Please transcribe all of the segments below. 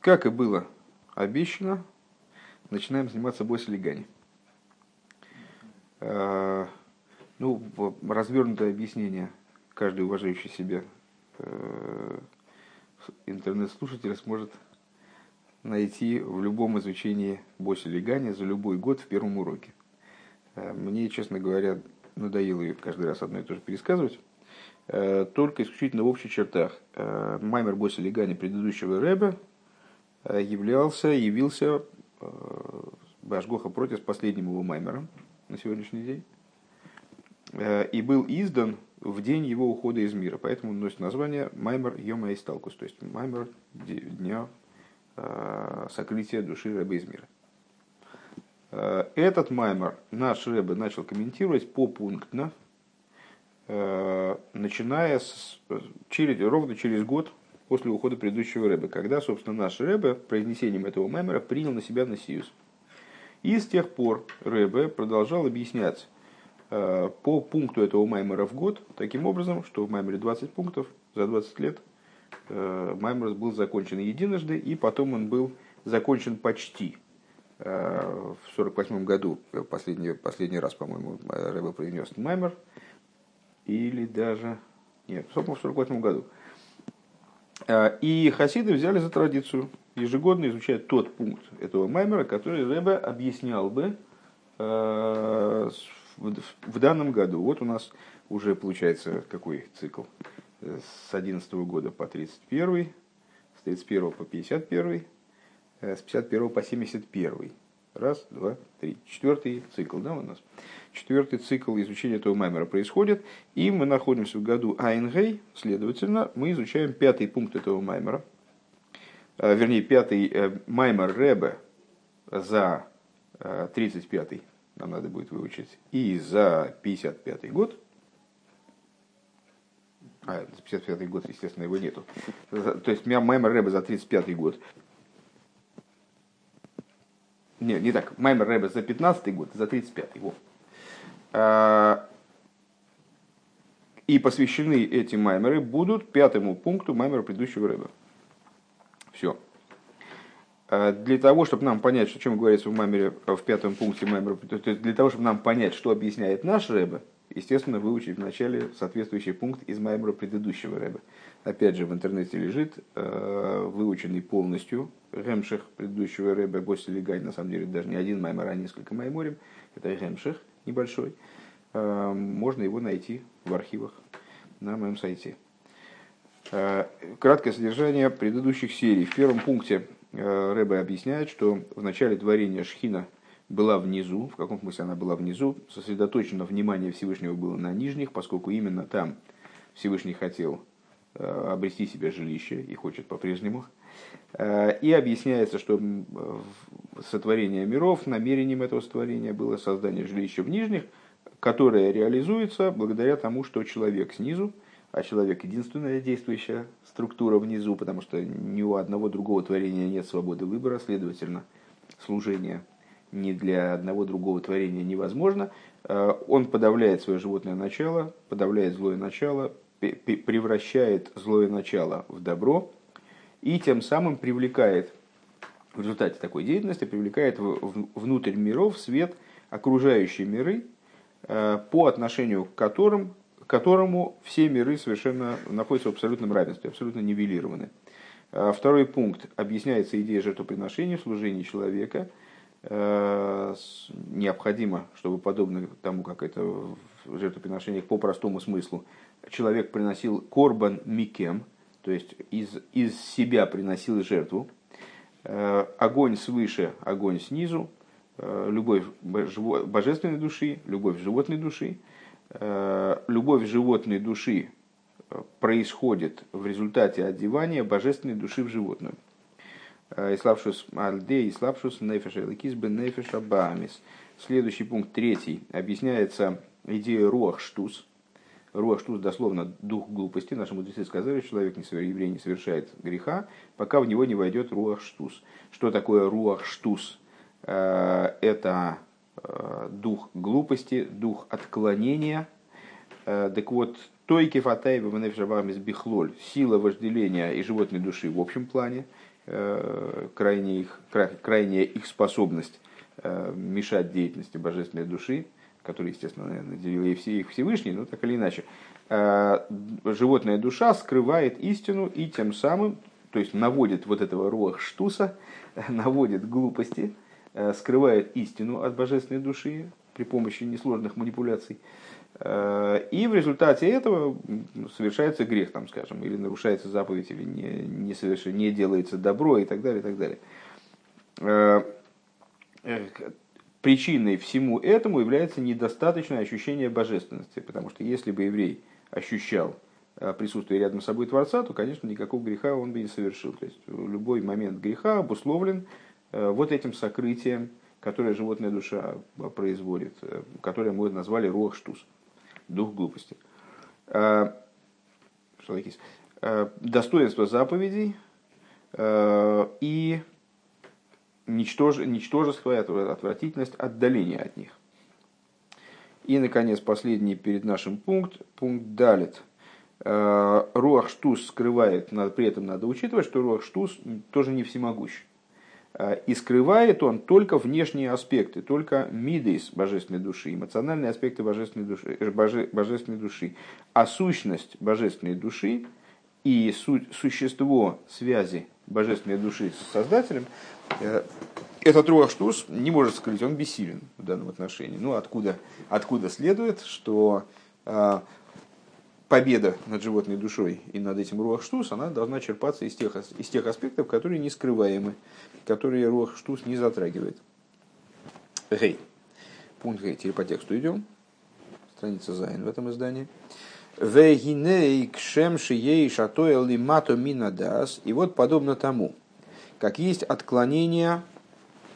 Как и было обещано, начинаем заниматься бойс-легани. Э, ну, развернутое объяснение каждый уважающий себя э, интернет-слушатель сможет найти в любом изучении Боси Легани за любой год в первом уроке. Э, мне, честно говоря, надоело ее каждый раз одно и то же пересказывать. Э, только исключительно в общих чертах. Маймер Боси Легани предыдущего Рэба являлся, явился Башгоха против последним его Маймером на сегодняшний день. И был издан в день его ухода из мира. Поэтому он носит название Маймер Йома Исталкус, то есть Маймер дня Э, сокрытия души Рэба из мира. Э, этот маймер наш Рэбе начал комментировать попунктно, э, начиная с, через, ровно через год после ухода предыдущего Рэбе, когда, собственно, наш Рэбе произнесением этого маймера принял на себя Насиюс. И с тех пор Рэбе продолжал объяснять по пункту этого маймера в год, таким образом, что в маймере 20 пунктов за 20 лет – Э, Маймерс был закончен единожды, и потом он был закончен почти. Э, в 1948 году, последний, последний раз, по-моему, Рэба принес Маймер, или даже... Нет, в 1948 году. Э, и хасиды взяли за традицию ежегодно изучать тот пункт этого Маймера, который Рэбе объяснял бы в данном году. Вот у нас уже получается какой цикл? с 11 года по 31, с 31 по 51, э, с 51 по 71. Раз, два, три. Четвертый цикл, да, у нас? Четвертый цикл изучения этого маймера происходит, и мы находимся в году Айнгей, следовательно, мы изучаем пятый пункт этого маймера, э, вернее, пятый э, маймер Ребе за 35 нам надо будет выучить, и за 55 год – а, 55 год, естественно, его нету. То есть Маймер Рэбе за 35 год. Не, не так. Маймер Рэбе за 15 год, за 35 его. А, и посвящены эти маймеры будут пятому пункту маймера предыдущего Рэбе. Все. А, для того, чтобы нам понять, о чем говорится в маймере, в пятом пункте маймера, для того, чтобы нам понять, что объясняет наш Рэбе, естественно, выучить вначале соответствующий пункт из Маймера предыдущего Рэба. Опять же, в интернете лежит э, выученный полностью Ремших предыдущего Рэба Боси Гай, на самом деле даже не один Маймер, а несколько Майморим. Это Ремших небольшой. Э, можно его найти в архивах на моем сайте. Э, краткое содержание предыдущих серий. В первом пункте Рэбе объясняет, что в начале творения Шхина – была внизу, в каком смысле она была внизу, сосредоточено внимание Всевышнего было на нижних, поскольку именно там Всевышний хотел э, обрести себе жилище и хочет по-прежнему. Э, и объясняется, что сотворение миров, намерением этого сотворения было создание жилища в нижних, которое реализуется благодаря тому, что человек снизу, а человек единственная действующая структура внизу, потому что ни у одного другого творения нет свободы выбора, следовательно, служение ни для одного другого творения невозможно. Э, он подавляет свое животное начало, подавляет злое начало, превращает злое начало в добро и тем самым привлекает в результате такой деятельности привлекает внутрь миров свет окружающие миры, э, по отношению к которым, к которому все миры совершенно находятся в абсолютном равенстве, абсолютно нивелированы. Э, второй пункт объясняется идея жертвоприношения, служения человека – Э, необходимо, чтобы подобно тому, как это в жертвоприношениях по простому смыслу, человек приносил корбан микем, то есть из, из себя приносил жертву, э, огонь свыше, огонь снизу, э, любовь божественной души, любовь животной души. Любовь животной души происходит в результате одевания божественной души в животную. Э, Иславшус Альде, Иславшус Нефеш Эликис Бен Нефеш Абамис. Следующий пункт, третий, объясняется идея Руах Штус. Руах Штус дословно дух глупости. Наши мудрецы сказали, что человек, не еврей, не совершает греха, пока в него не войдет Руах Штус. Что такое Руах Штус? Э, это э, дух глупости, дух отклонения. Так вот, Тойки Фатаева Бихлоль, сила вожделения и животной души в общем плане – крайняя их, крайняя их способность мешать деятельности божественной души, которая, естественно, наделила их Всевышний, но так или иначе. Животная душа скрывает истину и тем самым, то есть наводит вот этого руах штуса, наводит глупости, скрывает истину от божественной души при помощи несложных манипуляций. Э, и в результате этого совершается грех, там, скажем, или нарушается заповедь, или не, не, соверш... не делается добро и так далее, и так далее. Э, э, причиной всему этому является недостаточное ощущение божественности, потому что если бы еврей ощущал присутствие рядом с собой Творца, то, конечно, никакого греха он бы не совершил. То есть любой момент греха обусловлен вот этим сокрытием, которое животная душа производит, которое мы назвали рох-штус дух глупости. Достоинство заповедей и ничтож, ничтожество, отвратительность, отдаление от них. И, наконец, последний перед нашим пункт, пункт далит. Руах Штус скрывает, при этом надо учитывать, что Руах Штус тоже не всемогущ. Э, и скрывает он только внешние аспекты, только мидейс божественной души, эмоциональные аспекты божественной души, э, боже, божественной души. А сущность божественной души и суть, существо связи божественной души с Создателем, э, этот Руаштус не может скрыть, он бессилен в данном отношении. Ну, откуда, откуда следует, что победа над животной душой и над этим руах-штус, она должна черпаться из тех, из тех аспектов, которые не скрываемы, которые руах-штус не затрагивает. Гей. Пункт Гей. Теперь по тексту идем. Страница Зайн в этом издании. Вегиней кшем шией шатоэл лимато минадас. И вот подобно тому, как есть отклонение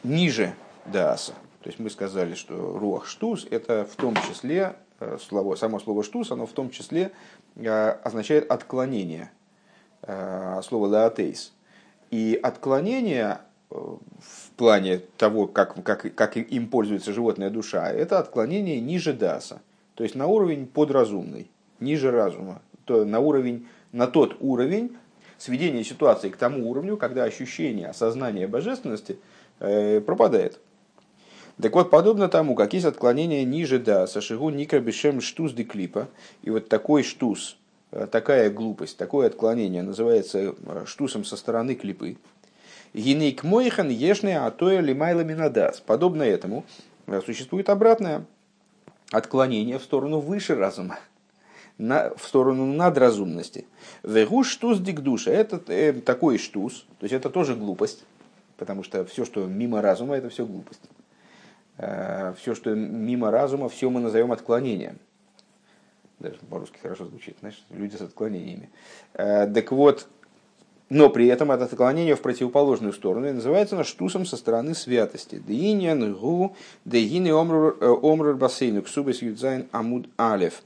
ниже даса. То есть мы сказали, что руах штус это в том числе Э, слово, само слово штус, оно в том числе э, означает отклонение э, слова лаатейс. И отклонение в плане того, как, как, как им пользуется животная душа, это отклонение ниже даса, то есть на уровень подразумный, ниже разума, то на, уровень, на тот уровень сведения ситуации к тому уровню, когда ощущение, осознание божественности э, пропадает. Так вот, подобно тому, как есть отклонение ниже да, сашигу никра бешем штус де клипа, и вот такой штус, э, такая глупость, такое отклонение называется э, штусом со стороны клипы. Гинейк мойхан ешне атоя лимайла минадас. Подобно этому э, существует обратное отклонение в сторону выше разума, на, в сторону надразумности. Вегу штус дикдуша. Это э, такой штус, то есть это тоже глупость, потому что все, что мимо разума, это все глупость. Э, все, что мимо разума, все мы назовем отклонением. Даже по-русски хорошо звучит, знаешь, люди с отклонениями. Э, так вот, но при этом это отклонение в противоположную сторону и называется оно штусом со стороны святости. Деинян гу дегины омрур э, бассейну юдзайн амуд алев.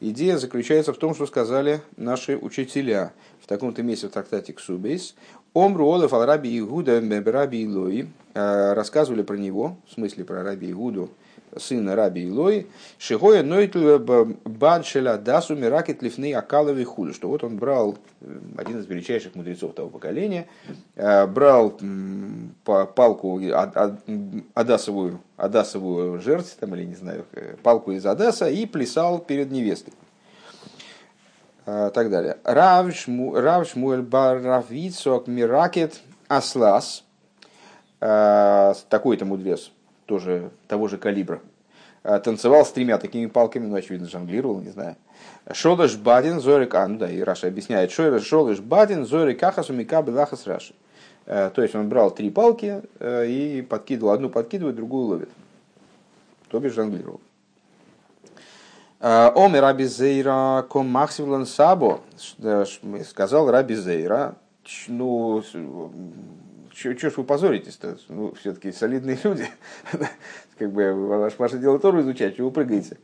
Идея заключается в том, что сказали наши учителя в таком-то месте в трактате Ксубейс. Омру Олеф ал Раби Игуда Раби Илой э, рассказывали про него, в смысле про Раби Игуду, сына Раби Илой, Шихоя Нойтл Баншеля Дасу Миракет Лифны Акалови Худу, что вот он брал, э, один из величайших мудрецов того поколения, э, брал палку адасовую, адасовую жертву, там, или не знаю, палку из Адаса и плясал перед невестой. Так далее. Рав, Шму, Рав Шмуэль Баравицок Миракет Аслас, такой-то мудрец, тоже того же калибра, а, танцевал с тремя такими палками, ну, очевидно, жонглировал, не знаю. Шолыш Бадин, Зорик, а, ну да, и Раша объясняет, Шолыш Бадин, Зорик Ахасу Мика Белахас Раши. То есть он брал три палки и подкидывал, одну подкидывает, другую ловит. То бишь жонглировал. Омер Раби Зейра ком Махсивлан Сабо, сказал Раби Зейра, ну, что ж вы позоритесь-то? Ну, все-таки солидные люди. как бы ваше, дело Тору изучать, чего вы прыгаете?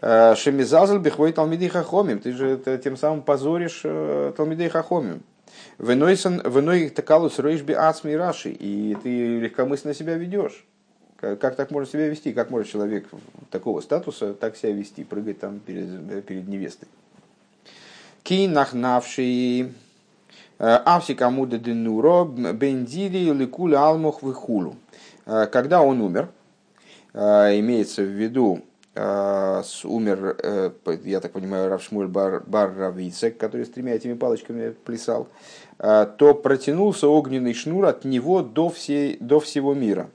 «Э, Шемизазл бихвой талмидей хахомим. Ты же тем самым позоришь э, талмидей хахомим. Веной такалус рейшби ацми раши. И ты легкомысленно себя ведешь. Как так можно себя вести? Как может человек такого статуса так себя вести, прыгать там перед, перед невестой? Ки нахнавший Авсика муда денуро бендири ликуля алмох вихулу. Когда он умер, имеется в виду умер, я так понимаю, Равшмуль Бар, Бар Равицек, который с тремя этими палочками плясал, то протянулся огненный шнур от него до, всей, до всего мира.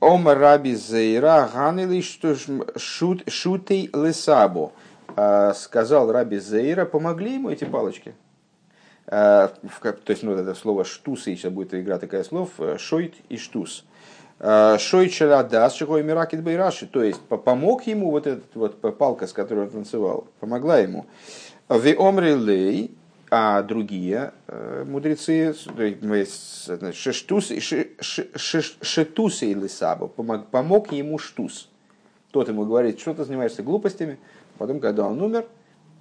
Ом раби зейра ганили шутей лесабо. Сказал раби Зейра, помогли ему эти палочки. То есть, ну, это слово штус, сейчас будет игра такая слов, шойт и штус. Шойт шарадас, шихой миракит байраши. То есть, помог ему вот эта вот палка, с которой он танцевал, помогла ему. Ви омри лей, а другие э, мудрецы, шетусы или сабо, помог ему штус. Тот ему говорит, что ты занимаешься глупостями. Потом, когда он умер,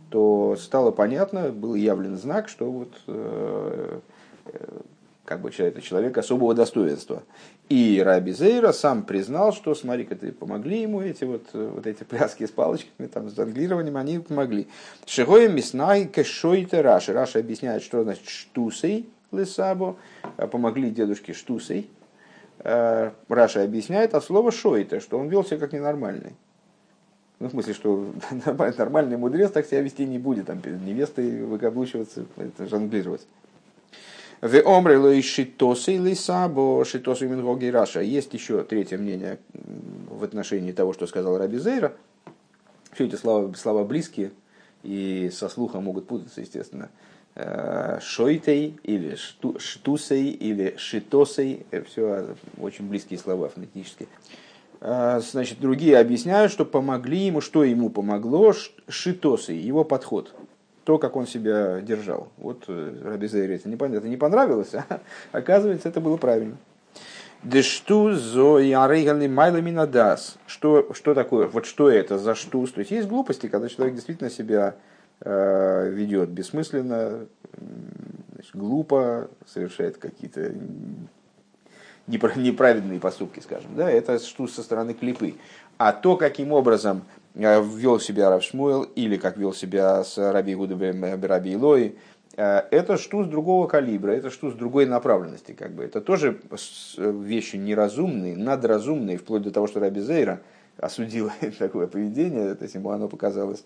то стало понятно, был явлен знак, что вот э, э, как бы это человек особого достоинства. И Раби Зейра сам признал, что, смотри-ка, ты помогли ему, эти вот, вот эти пляски с палочками, там, с англированием, они помогли. Шигоя миснай кэшойте раши. Раша объясняет, что значит штусей лысабо, помогли дедушке штусей. Э, Раша объясняет от слова шойте, что он вел себя как ненормальный. Ну, в смысле, что нормальный мудрец так себя вести не будет, там, перед невестой выкаблучиваться, это жонглировать. В омрело и шитосы лисабо шитосы мингоги раша. Есть еще третье мнение в отношении того, что сказал Раби Зейра. Все эти слова, слова близкие и со слухом могут путаться, естественно. Э, шойтей или шту, штусей или шитосей. Э, Все очень близкие слова фонетически. Э, значит, другие объясняют, что помогли ему, что ему помогло, шитосой, его подход то, как он себя держал. Вот э, Раби Зейре это не, это не понравилось, а оказывается, это было правильно. Дешту зо ярейгальный майламина дас. Что, что такое? Вот что это за штус? То есть есть глупости, когда человек действительно себя э, ведет бессмысленно, значит, глупо, совершает какие-то неправедные поступки, скажем. Да? Это штус со стороны клипы. А то, каким образом Э, вел себя Рав Шмуэл или как вел себя с Раби Гудабем Раби Илой, э, это штуз другого калибра, это штуз другой направленности. Как бы. Это тоже вещи неразумные, надразумные, вплоть до того, что Раби Зейра осудил такое поведение, то есть ему оно показалось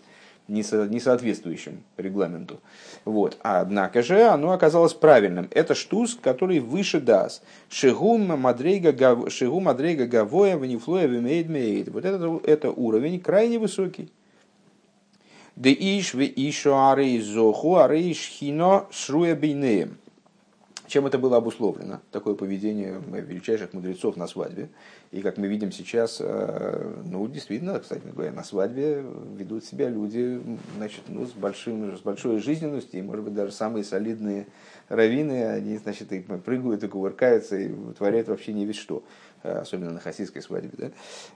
не, со, не соответствующим регламенту. Вот. А однако же оно оказалось правильным. Это штус, который выше дас. Шигум мадрейга, гавоя ванифлоя вимейд мейд. Вот это, это уровень крайне высокий. Де иш ве ишо арей зоху арей шхино шруя бейнеем. Чем это было обусловлено? Такое поведение величайших мудрецов на свадьбе. И как мы видим сейчас, э, ну, действительно, кстати говоря, на свадьбе ведут себя люди значит, ну, с, большим, с большой жизненностью, и, может быть, даже самые солидные раввины, они, значит, и прыгают и кувыркаются, и творят вообще не весь что, э, особенно на хасидской свадьбе. Да?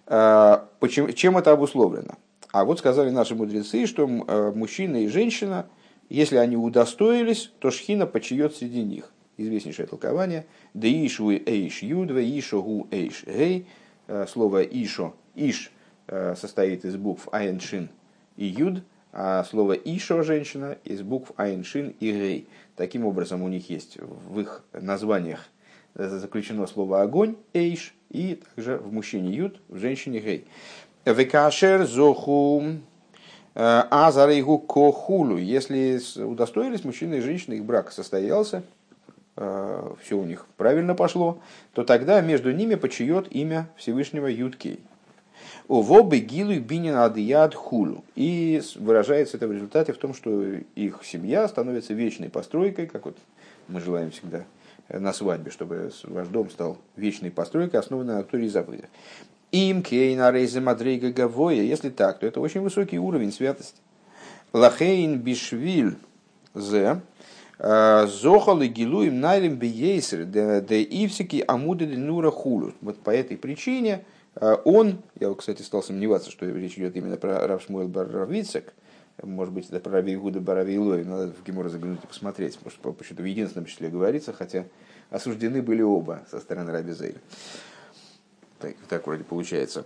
А, почему, чем это обусловлено? А вот сказали наши мудрецы, что э, мужчина и женщина, если они удостоились, то шхина почиет среди них известнейшее толкование. Да ишу эйш юдва, ишо гу эйш гей. Э, слово ишо, иш э, состоит из букв айншин и юд, а слово ишо, женщина, из букв айншин и гей. Таким образом, у них есть в их названиях заключено слово огонь, эйш, и также в мужчине юд, в женщине гей. Векашер зоху э, азарейгу кохулу. Если удостоились мужчины и женщины, их брак состоялся, Э, все у них правильно пошло, то тогда между ними почает имя Всевышнего Юткей. Увобы гилу бинин адияд хулу. И выражается это в результате в том, что их семья становится вечной постройкой, как вот мы желаем всегда на свадьбе, чтобы ваш дом стал вечной постройкой, основанной на Торе и заповедях. Им кейна рейзе мадрейга гавоя. Если так, то это очень высокий уровень святости. Лахейн бишвиль зе Зохал и гилуем найлем бейсер, да ивсики амуды нура хулу. Вот по этой причине э, он, я, кстати, стал сомневаться, что речь идет именно про Равшмуэл Баравицек, может быть, это про Раби Игуда надо в Гемора заглянуть и посмотреть, может, почему-то в единственном числе говорится, хотя осуждены были оба со стороны Раби Зейля. Так, так вроде получается.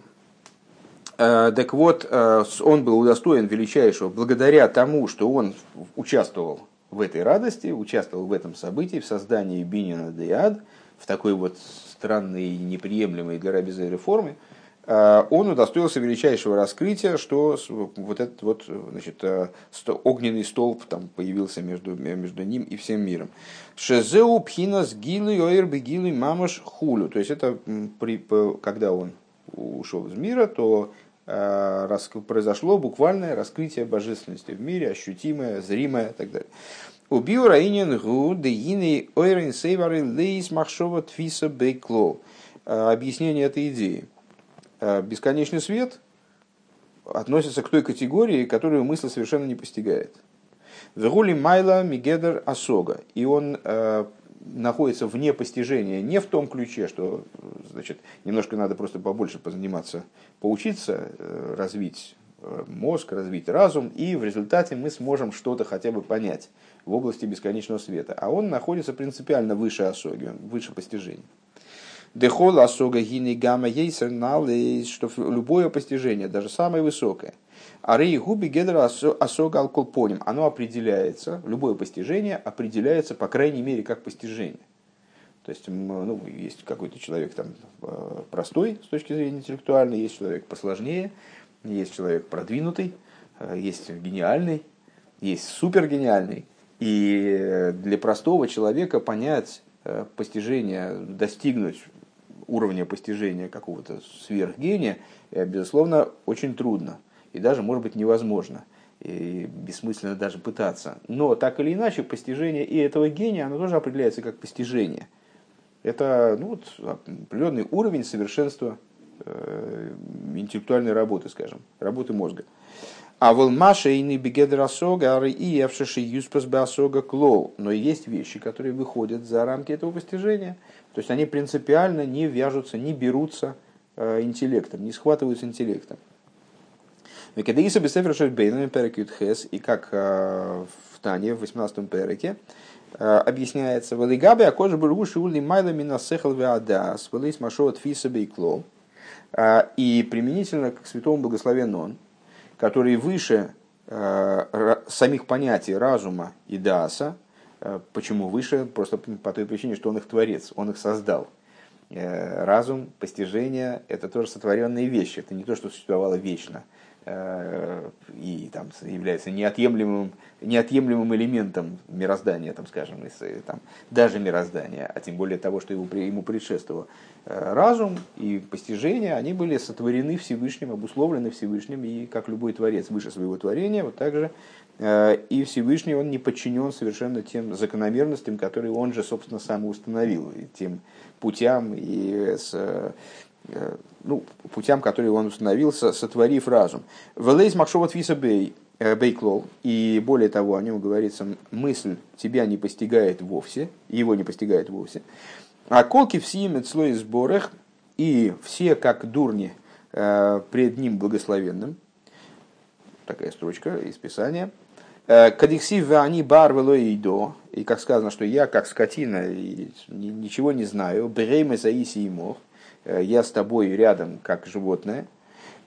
Так вот, он был удостоен величайшего благодаря тому, что он участвовал в этой радости, участвовал в этом событии, в создании Бинина Деяд, в такой вот странной неприемлемой для Рабиза реформе, а, он удостоился величайшего раскрытия, что вот этот вот значит, э, огненный столб там появился между, между ним и всем миром. Шезеу пхинас гилы ойр мамаш хулю. То есть это при, когда он ушел из мира, то произошло буквальное раскрытие божественности в мире, ощутимое, зримое и так далее. Убил Раинин Гу, Деины Ойрен Сейвары Лейс Махшова Твиса Бейкло. Э, объяснение этой идеи. Э, бесконечный свет относится к той категории, которую мысль совершенно не постигает. Вегули Майла Мигедер Асога. И он э, находится вне постижения, не в том ключе, что значит, немножко надо просто побольше позаниматься, поучиться, э, развить э, мозг, развить разум, и в результате мы сможем что-то хотя бы понять в области бесконечного света. А он находится принципиально выше осоги, выше постижения. Дехол осога гини гамма ейсер что любое постижение, даже самое высокое, а рей губи гедра осога алколпоним, оно определяется, любое постижение определяется, по крайней мере, как постижение. То есть, ну, есть какой-то человек там э, простой с точки зрения интеллектуальной, есть человек посложнее, есть человек продвинутый, э, есть гениальный, есть супергениальный. И для простого человека понять э, постижение, достигнуть уровня постижения какого-то сверхгения, безусловно, очень трудно. И даже, может быть, невозможно. И бессмысленно даже пытаться. Но так или иначе, постижение и этого гения, оно тоже определяется как постижение. Это ну, вот, определенный уровень совершенства э, интеллектуальной работы, скажем, работы мозга. А вол маша и не бегедрасога, и евшиши юспас клоу. Но есть вещи, которые выходят за рамки этого постижения. То есть они принципиально не вяжутся, не берутся э, интеллектом, не схватываются интеллектом. Векадеиса бесефер шельбейнами перекют хес, и как э, в Тане, в 18-м переке, э, объясняется, «Валигабе акожа бургуши ули майла мина сехал веадас, валис машот фиса бейкло». И применительно к святому благословенному он, который выше самих понятий разума и даса, Э, почему выше? Просто по той причине, что он их творец, он их создал. Э, разум, постижение – это тоже сотворенные вещи. Это не то, что существовало вечно э, и там, является неотъемлемым, неотъемлемым элементом мироздания, там, скажем, там, даже мироздания, а тем более того, что ему, ему предшествовало. Разум и постижение, они были сотворены Всевышним, обусловлены Всевышним, и как любой творец выше своего творения, вот так же Э, и Всевышний он не подчинен совершенно тем закономерностям, которые он же, собственно, сам установил, и тем путям и с, э, ну, путям, которые он установил, сотворив разум. Велейс Макшоват Виса Бей, э, Бейклол, и более того, о нем говорится, мысль тебя не постигает вовсе, его не постигает вовсе. А колки в симе слой сборах, и все как дурни пред ним благословенным, такая строчка из Писания – Э, Кадиксив они барвело и и как сказано, что я как скотина и ничего не знаю, бремя заиси и мох, э, я с тобой рядом как животное,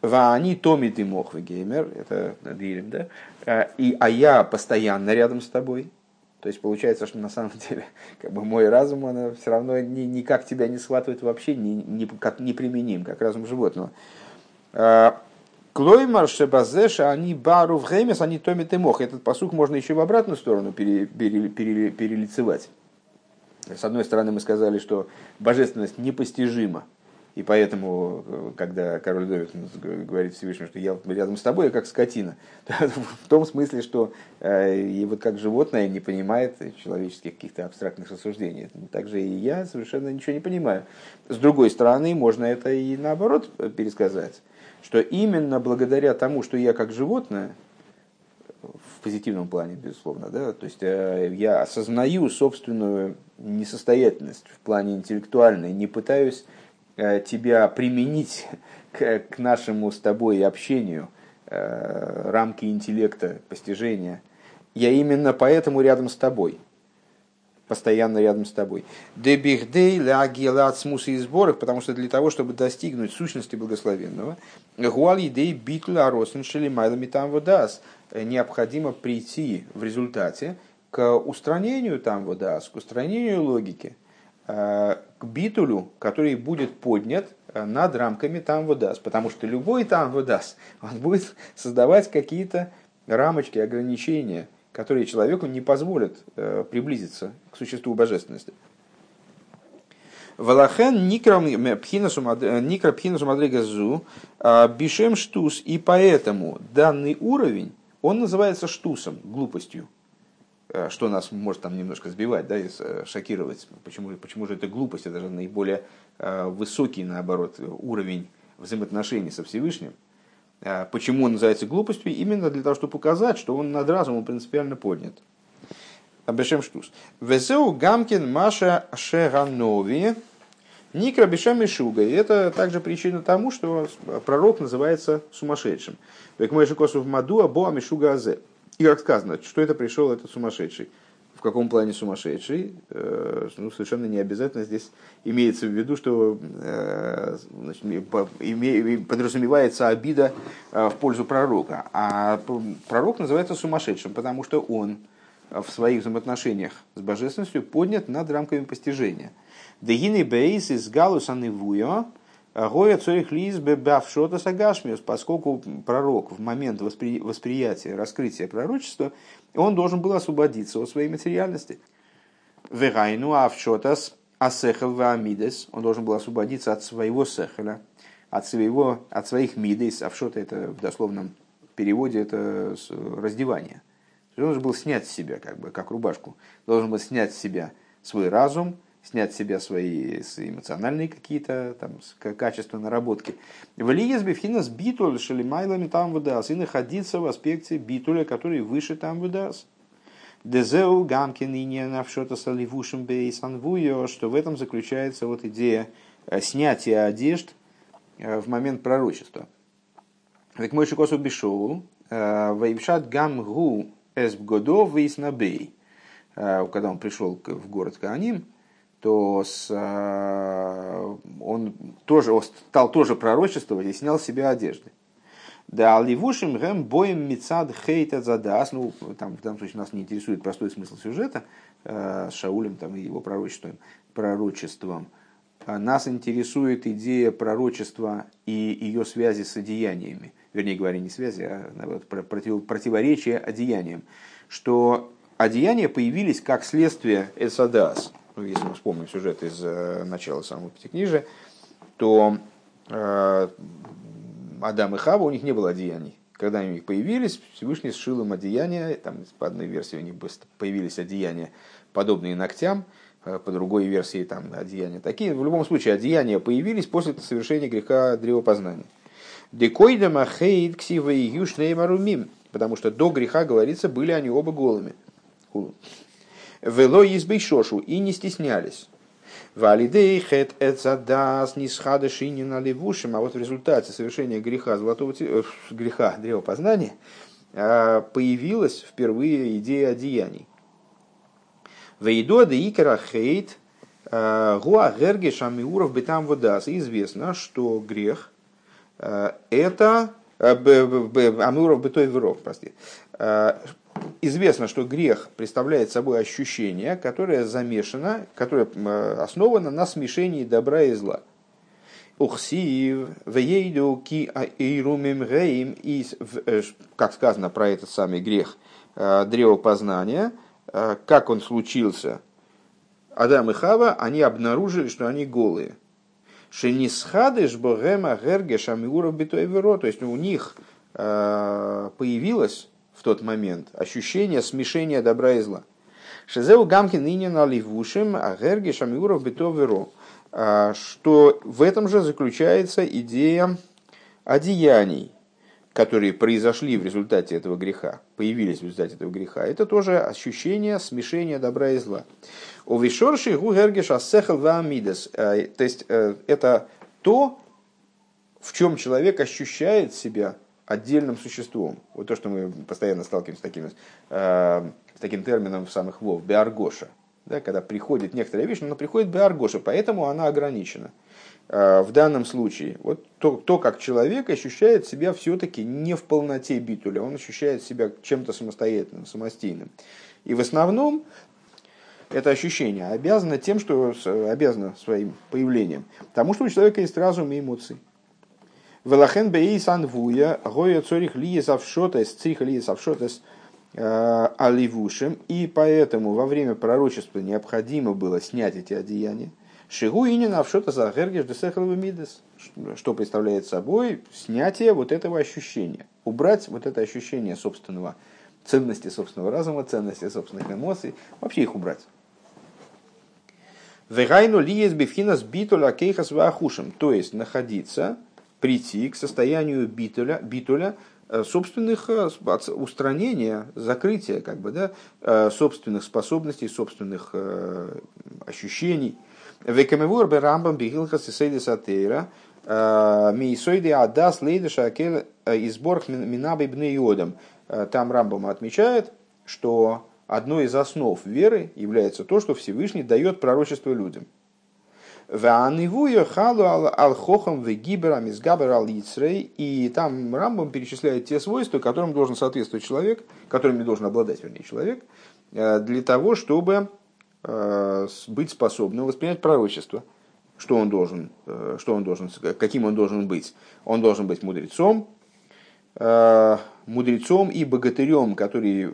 они томит и мох геймер, это Дилем, да? Э, и, а я постоянно рядом с тобой. То есть получается, что на самом деле как бы мой разум, он все равно ни, никак тебя не схватывает вообще, не, не, как неприменим, как разум животного. Клоймар шебазеша они бару в хемес, они томит и мох. Этот посук можно еще в обратную сторону пере, пере, пере, перелицевать. С одной стороны, мы сказали, что божественность непостижима. И поэтому, когда король Давид говорит Всевышнему, что я рядом с тобой, я как скотина, в том смысле, что э, и вот как животное не понимает человеческих каких-то абстрактных рассуждений. Также и я совершенно ничего не понимаю. С другой стороны, можно это и наоборот пересказать что именно благодаря тому, что я как животное, в позитивном плане, безусловно, да, то есть э, я осознаю собственную несостоятельность в плане интеллектуальной, не пытаюсь э, тебя применить к, к нашему с тобой общению, э, рамки интеллекта, постижения. Я именно поэтому рядом с тобой. постоянно рядом с тобой. Дебихдей лягилат смусы и сборах, потому что для того, чтобы достигнуть сущности благословенного, гуал едей битла росеншели майлами там водас, необходимо прийти в результате к устранению там водас, к устранению логики, э, к битулю, который будет поднят э, над рамками там водас, потому что любой там водас, он будет создавать какие-то рамочки, ограничения, которые человеку не позволят э, приблизиться к существу божественности. Валахен никра пхинасу мадрига зу бишем штус. И поэтому данный уровень, он называется штусом, глупостью. Э, что нас может там немножко сбивать, да, и э, шокировать. Почему, почему же это глупость? Это же наиболее высокий, наоборот, уровень взаимоотношений со Всевышним. Почему он называется глупостью? Именно для того, чтобы показать, что он над разумом принципиально поднят. Бешем штус. Везеу Гамкин Маша Шеранови Никра Бешем Мишуга. И это также причина тому, что пророк называется сумасшедшим. Век мой в Маду, а Боа Мишуга Азе. И как сказано, что это пришел этот сумасшедший. В каком плане сумасшедший? Э, ну, совершенно не обязательно здесь имеется в виду, что э, значит, подразумевается обида э, в пользу пророка. А пророк называется сумасшедшим, потому что он в своих взаимоотношениях с божественностью поднят над рамками постижения. Дегины бейс из галуса невуя, Гоя цорих лиз бавшота сагашмиус, поскольку пророк в момент воспри... восприятия, раскрытия пророчества, он должен был освободиться от своей материальности. Вегайну авшотас асехел ваамидес, он должен был освободиться от своего сехеля, от, своего, от своих мидес, авшота это в дословном переводе это раздевание. Он должен был снять с себя, как бы, как рубашку. Должен был снять с себя свой разум, снять с себя свои эмоциональные какие-то там, качества, наработки. В Лиес Бифхинас битуль шелимайлами там выдас и находиться в аспекте битуля, который выше там выдас. Дезеу гамкин и не навшота саливушим бейсанвуyo, что в этом заключается вот идея э, снятия одежд э, в момент пророчества. Век мой шикосу бишоу, э, вайпшат гам гу эсбгодов вейснабей. Когда он пришел в город Кааним, то с, он тоже он стал тоже пророчествовать и снял с себя одежды. Да, ливушим гэм боем мицад хейта задас. Ну, там, в данном случае нас не интересует простой смысл сюжета с Шаулем там, и его пророчеством. пророчеством. Нас интересует идея пророчества и ее связи с одеяниями вернее говоря, не связи, а наоборот, против, противоречия одеяниям, что одеяния появились как следствие Эсадас. Ну, если мы вспомним сюжет из э, начала самого пятикнижия, то э, Адам и Хава, у них не было одеяний. Когда они появились, Всевышний сшил им одеяния, там по одной версии у них появились одеяния, подобные ногтям, э, по другой версии там одеяния такие. В любом случае, одеяния появились после совершения греха древопознания. Декойда махейд ксива и юшней марумим. Потому что до греха, говорится, были они оба голыми. Вело избей шошу и не стеснялись. Валидей хет эцадас нисхада шинина левушим. А вот в результате совершения греха, золотого, э, греха древопознания э, появилась впервые идея одеяний. Вейдо де икара хейт э, гуа герге шамиуров бетам водас. Известно, что грех – Э, это Амуров Бытой Веров, прости. Э, известно, что грех представляет собой ощущение, которое замешано, которое основано на смешении добра и зла. Ухсив, вейду ки аирумим гейм, и, как сказано про этот самый грех древопознания, как он случился, Адам и Хава, они обнаружили, что они голые – Шенисхадыш богема гергеш амиуров битоеверо. То есть у них э, появилось в тот момент ощущение смешения добра и зла. Шезеу гамкин ныне наливушим, а гергеш амиуров битоеверо. Э, что в этом же заключается идея одеяний, которые произошли в результате этого греха, появились в результате этого греха, это тоже ощущение смешения добра и зла. У вишорши гугергеш асехал ваамидес. Э, то есть э, это то, в чем человек ощущает себя отдельным существом. Вот то, что мы постоянно сталкиваемся с таким, э, с таким термином в самых вов, биаргоша. да, когда приходит некоторая вещь, но приходит Беаргоша, поэтому она ограничена. А, в данном случае, вот то, то, как человек ощущает себя все-таки не в полноте битуля, он ощущает себя чем-то самостоятельным, самостийным. И в основном это ощущение обязано тем, что обязано своим появлением, тому, что у человека есть разум и эмоции. Велахен бей санвуя, гоя цорих лиес авшотес, цриха лиес авшотес э, аливушем, и поэтому во время пророчества необходимо было снять эти одеяния. Шигу и не навшота за мидес, что представляет собой снятие вот этого ощущения, убрать вот это ощущение собственного ценности собственного разума, ценности собственных эмоций, вообще их убрать. Вегайну лиес бифхинас битуля кейхас вахушем, то есть находиться, прийти к состоянию битуля, битуля э, собственных э, устранения, закрытия, как бы, да, э, собственных способностей, собственных ощущений. Векамевур бе рамбам бигилхас и сейдис атеира, мейсойди адас лейдыша акел изборх минабы бны йодам. Там Рамбам отмечает, что одной из основ веры является то, что Всевышний дает пророчество людям. И там Рамбам перечисляет те свойства, которым должен соответствовать человек, которыми должен обладать, вернее, человек, э, для того, чтобы э, быть способным воспринять пророчество. Что он должен, э, что он должен, каким он должен быть? Он должен быть мудрецом, мудрецом и богатырем, который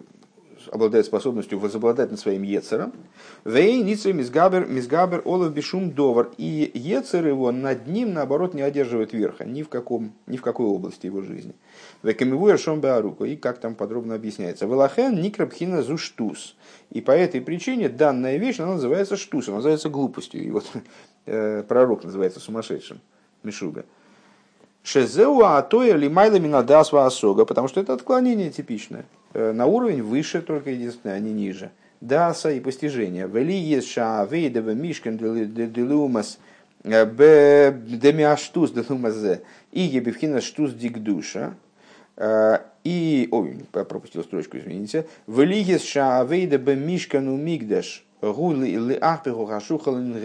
обладает способностью возобладать над своим Ецером. Вей ницей мизгабер, мизгабер олов бешум довар. И Ецер его над ним, наоборот, не одерживает верха ни в, каком, ни в какой области его жизни. Векамивуя шом беаруку. И как там подробно объясняется. Велахен никрабхина зуштус. И по этой причине данная вещь, она называется штусом, называется глупостью. И вот э, пророк называется сумасшедшим. Мишуга. Шезеу атоя лимайла минадасва асога, потому что это отклонение типичное. Э, на уровень выше, только единственное, не ниже. Даса и постижение. Вели еша вейдева мишкен делумас э, демиаштус делумазе и ебевхина штус дикдуша. Э, и, ой, пропустил строчку, извините. Вели еша вейдева мишкану мигдаш гули или ахпеху хашухалин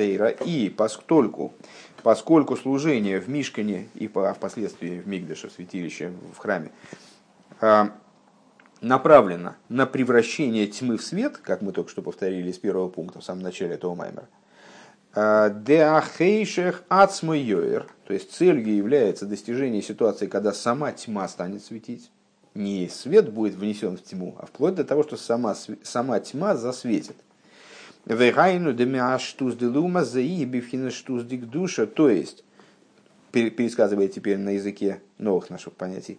И поскольку поскольку служение в Мишкане и впоследствии в Мигдаше, в святилище, в храме, а, направлено на превращение тьмы в свет, как мы только что повторили из первого пункта в самом начале этого маймера, а, Деахейшех ацмойоер, то есть целью является достижение ситуации, когда сама тьма станет светить. Не свет будет внесен в тьму, а вплоть до того, что сама, сама тьма засветит. Вегайну демиаштуз делума заи бифхина штуз душа, то есть, пересказывая теперь на языке новых наших понятий,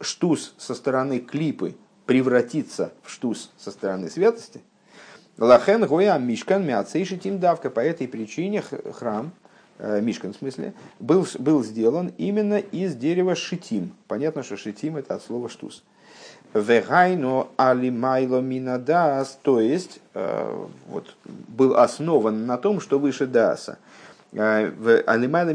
штуз со стороны клипы превратится в штуз со стороны святости, лахен гоя мишкан мяцейши тим давка. По этой причине храм, э, Мишкан в смысле, был, был сделан именно из дерева шитим. Понятно, что шитим это от слова штуз. Вегайно алимайло минадас, то есть э, вот, был основан на том, что выше даса. Э, алимайло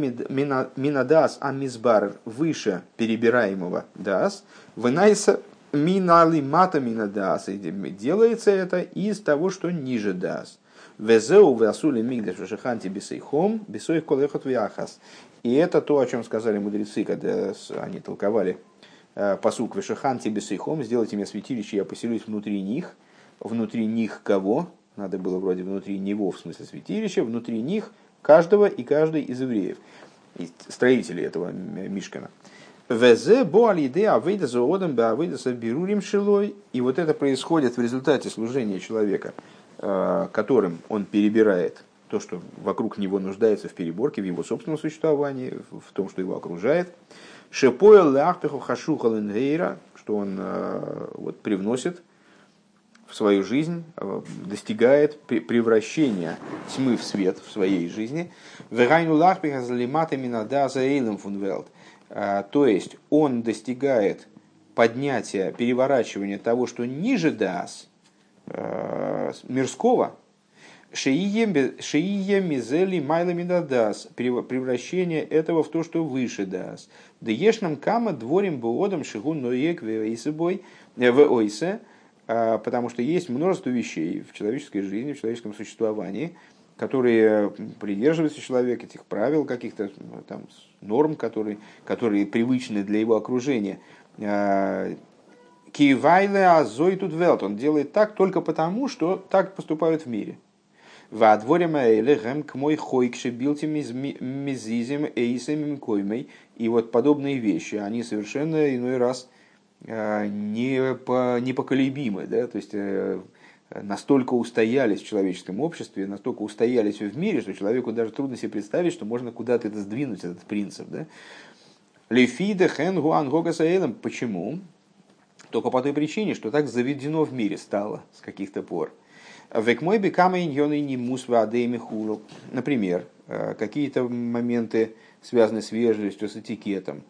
минадас амизбар, выше перебираемого дас. Вынайса миналимата минадас. Делается это из того, что ниже дас. Везеу васули мигдаш вашиханти бисейхом, бисой колехот вяхас. И это то, о чем сказали мудрецы, когда они толковали Э, посук Вешахан Тибесейхом, сделайте мне святилище, я поселюсь внутри них. Внутри них кого? Надо было вроде внутри него, в смысле святилища, внутри них каждого и каждой из евреев, строителей этого Мишкана. Везе боалиде авейда заодам беавейда сабирурим шилой. И вот это происходит в результате служения человека, э, которым он перебирает то, что вокруг него нуждается в переборке, в его собственном существовании, в том, что его окружает. Шепоэл лахпеху хашухал ингейра, что он э, вот, привносит в свою жизнь, э, достигает превращения тьмы в свет в своей жизни. Э, то есть он достигает поднятия, переворачивания того, что ниже дас, мирского, Шиие мизели майла мидадас. Превращение этого в то, что выше дас. Да ешнам кама дворим буодом шигун ноек в ойсе. Потому что есть множество вещей в человеческой жизни, в человеческом существовании, которые придерживаются человек, этих правил каких-то там норм, которые, которые привычны для его окружения. Киевайле азой тут велт. Он делает так только потому, что так поступают в мире. В дворе маэле к мой хойкше билти мизизим эйсем коймей. И вот подобные вещи, они совершенно иной раз непоколебимы. Да? То есть э, настолько устоялись в человеческом обществе, настолько устоялись в мире, что человеку даже трудно себе представить, что можно куда-то это сдвинуть, этот принцип. Да? Лефида хэн гуан Почему? Только по той причине, что так заведено в мире стало с каких-то пор. Век мой бекама не мусва хулу. Например, э, какие-то моменты связаны с вежливостью, с этикетом.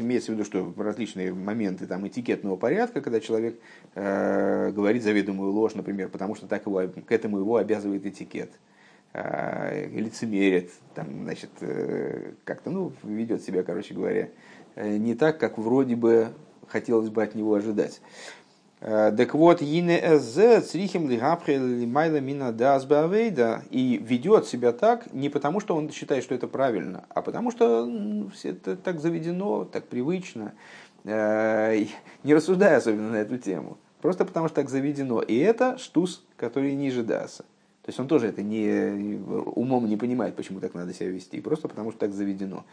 Имеется в виду, что различные моменты там, этикетного порядка, когда человек э, говорит заведомую ложь, например, потому что так его, к этому его обязывает этикет. Э, лицемерит, там, значит, э, как-то, ну, ведет себя, короче говоря, э, не так, как вроде бы хотелось бы от него ожидать. Так вот, Йине Эзе, Црихим Лигапхе Мина Дазбавейда, и ведет себя так не потому, что он считает, что это правильно, а потому что ну, это так заведено, так привычно, не рассуждая особенно на эту тему. Просто потому что так заведено. И это штус, который ниже Даса. То есть он тоже это не, умом не понимает, почему так надо себя вести, просто потому что так заведено.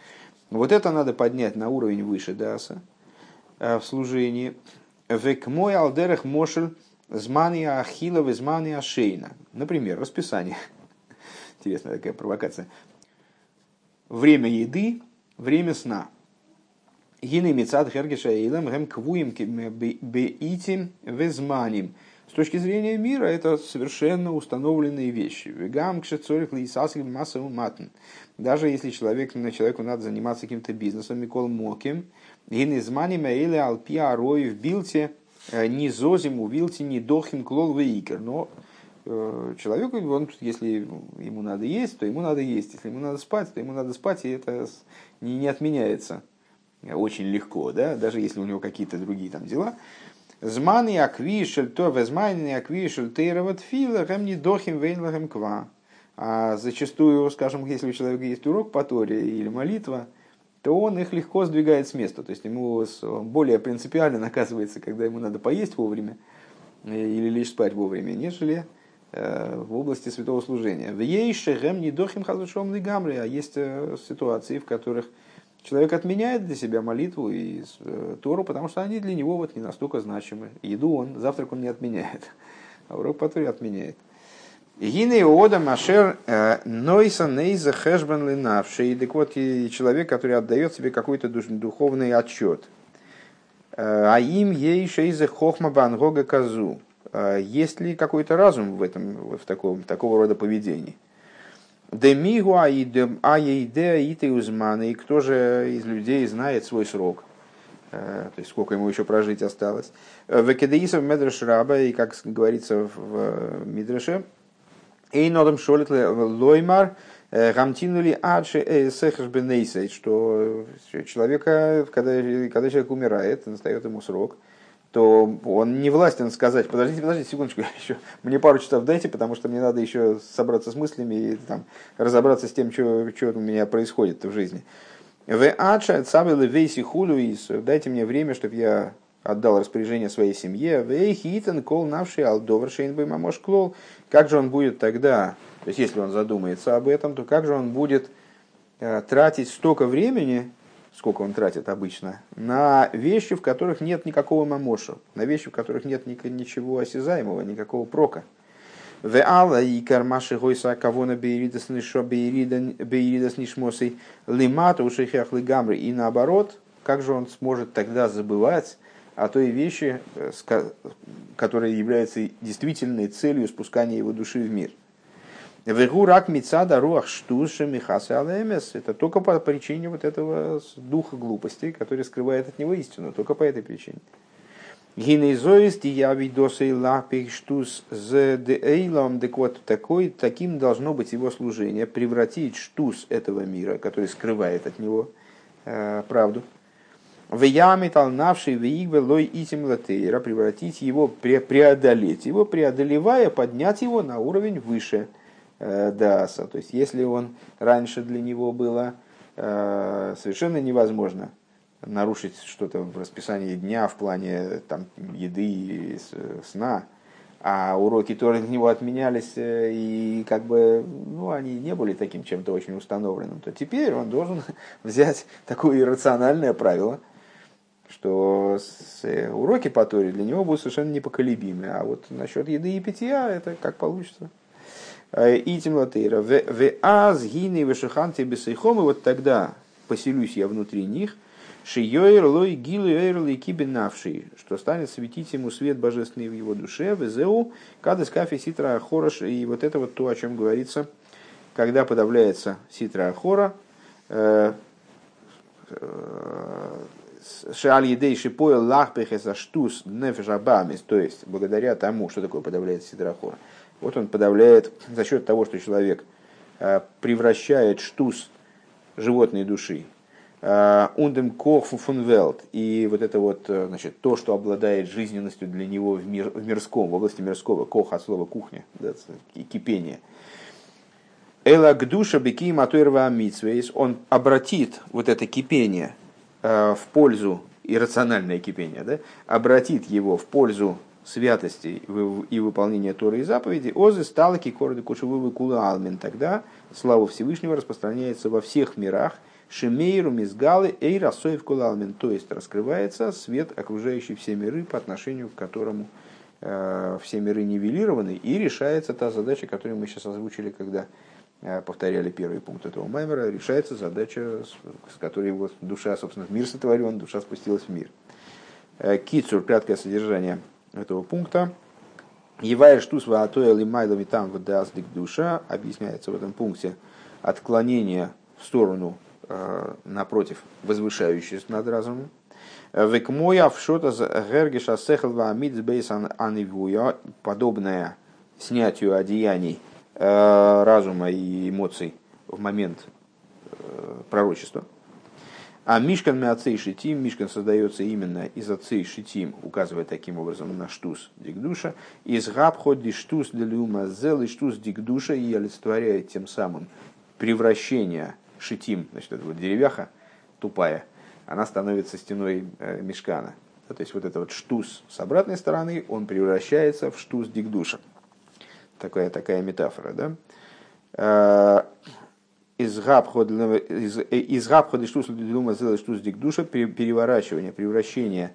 Вот это надо поднять на уровень выше Даса э, в служении. Век мой алдерах мошель змания ахилов змания шейна. Например, расписание. Интересная такая провокация. Время еды, время сна. Гины мецад хергеша илам гэм квуем беитим везманим. С точки зрения мира это совершенно установленные вещи. Вегам кшецорих лисасик массовым матн. Даже если человек, человеку надо заниматься каким-то бизнесом, Микол Моким, гинизмани мейле алпи арой в билте, э, не зозим у билте, не дохим клол вейкер. Но э, человеку, он, если ему надо есть, то ему надо есть. Если ему надо спать, то ему надо спать, и это не, не отменяется очень легко, да, даже если у него какие-то другие там дела. Зманы аквишель, то везмайны аквишель тейроват фила, хэм не дохим вейнлахем ква. А зачастую, скажем, если у человека есть урок по Торе или молитва, то он их легко сдвигает с места. То есть ему более принципиально наказывается, когда ему надо поесть вовремя э, или лишь спать вовремя, нежели э, в области святого служения. В ейше гэм не дохим хазушом гамри, а есть э, ситуации, в которых Человек отменяет для себя молитву и э, Тору, потому что они для него вот не настолько значимы. Еду он, завтрак он не отменяет, а урок по Торе отменяет. Гиней ода машер э, нойса нейза хэшбен ленавший. Так вот, человек, который отдает себе какой-то духовный отчет. Э, а им ей шейзе хохма бангога казу. Есть ли какой-то разум в этом, в таком, такого рода поведении? Демигу аидеа и узманы. И кто же из людей знает свой срок? Э, то есть сколько ему еще прожить осталось. Э, Векедеисов медреш раба, и как говорится в Мидреше, Эйнодам шолит лоймар, гамтинули адши сехаш бенейсей, что человека, когда, когда человек умирает, настает ему срок, то он не властен сказать, подождите, подождите, секундочку, еще, мне пару часов дайте, потому что мне надо еще собраться с мыслями и там, разобраться с тем, что, что у меня происходит в жизни. В ача цавилы вейси хулю дайте мне время, чтобы я отдал распоряжение своей семье. В хитен кол навший алдовар шейнбой мамош клол. Как же он будет тогда, то есть если он задумается об этом, то как же он будет э, тратить столько времени, сколько он тратит обычно, на вещи, в которых нет никакого мамоша, на вещи, в которых нет ничего осязаемого, никакого прока. В алла и кармаши гойса кавона бейридас нишо бейридас нишмосой лимата ушихях лигамры. И наоборот, как же он сможет тогда забывать о той вещи, э, которая является действительной целью спускания его души в мир – Вегурак мицада руах штуша михаса алемес. Это только по причине вот этого духа глупости, который скрывает от него истину. Только по этой причине. Гинезоист я видосей лапих штус з. Так вот, такой, таким должно быть его служение. Превратить штус этого мира, который скрывает от него э, правду. В яме толнавший вигве лой итим латейра, превратить его, преодолеть его, преодолевая, поднять его на уровень выше э, Дааса. То есть, если он раньше для него было э, совершенно невозможно нарушить что-то в расписании дня в плане там, еды и сна, а уроки тоже для него отменялись, э, и как бы ну, они не были таким чем-то очень установленным, то теперь он должен взять такое иррациональное правило, что э, уроки по Торе для него будут совершенно непоколебимы, а вот насчет еды и питья это как получится. Э, и темлотейра. В аз гины вешиханти бесейхом, и вот тогда поселюсь я внутри них, Шиёйр лой гилу эйр кибенавший, что станет светить ему свет божественный в его душе, в эзеу, кадес кафе ситра ахорош, и вот это вот то, о чем говорится, когда подавляется ситра ахора, э, э, шааль едей шипоя лахпехеса штус нефешабамис, то есть благодаря тому, что такое подавляет ситра ахора. Вот он подавляет за счет того, что человек э, превращает штус животной души Ундем Кох Фунвелт. И вот это вот, э, значит, то, что обладает жизненностью для него в, мир, в мирском, в области мирского, кох от слова кухня, да, кипение. Эла гдуша беки матуэрва митсвейс, он обратит вот это кипение э, в пользу, иррациональное кипение, да, обратит его в пользу святости и выполнения Торы и заповеди, озы сталки короды кушевывы кула алмен. Тогда слава Всевышнего распространяется во всех мирах, Шемейру мизгалы эйра соев кулалмин, то есть раскрывается свет, окружающий все миры, по отношению к которому э, все миры нивелированы, и решается та задача, которую мы сейчас озвучили, когда э, повторяли первый пункт этого маймера, решается задача, с, которой вот душа, собственно, мир сотворен, душа спустилась в мир. Э, Кицур, краткое содержание этого пункта. Евая штус ваатоя лимайла там в душа объясняется в этом пункте отклонение в сторону Э, напротив, возвышающийся над разумом. Век мой авшота гергиша сехлва мидсбейсан анивуя, подобное снятию одеяний э, разума и эмоций в момент э, пророчества. А Мишкан Меацей Шитим, Мишкан создается именно из Ацей Шитим, указывая таким образом на штус дикдуша, из Габходи штус делюма зел и штус дикдуша и олицетворяет тем самым превращение шитим, значит, это вот деревяха тупая, она становится стеной э, мешкана. то есть вот этот вот штус с обратной стороны, он превращается в штус дикдуша. Такая, такая метафора, да? Э, из габхода штус дума сделать штус дикдуша, переворачивание, превращение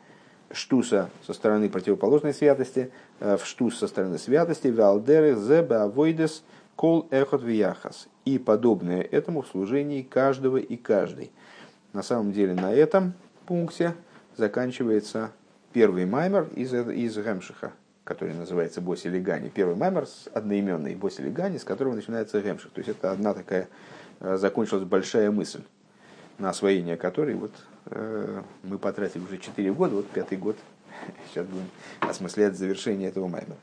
штуса со стороны противоположной святости э, в штус со стороны святости, валдеры, зебе, авойдес, кол эхот вияхас и подобное этому в служении каждого и каждой. На самом деле на этом пункте заканчивается первый маймер из, из Гемшиха, который называется Боси Легани. Первый маймер с одноименной Боси Легани, с которого начинается Гемших. То есть это одна такая, э, закончилась большая мысль, на освоение которой вот, э, мы потратили уже 4 года, вот пятый год, сейчас будем осмыслять завершение этого маймера.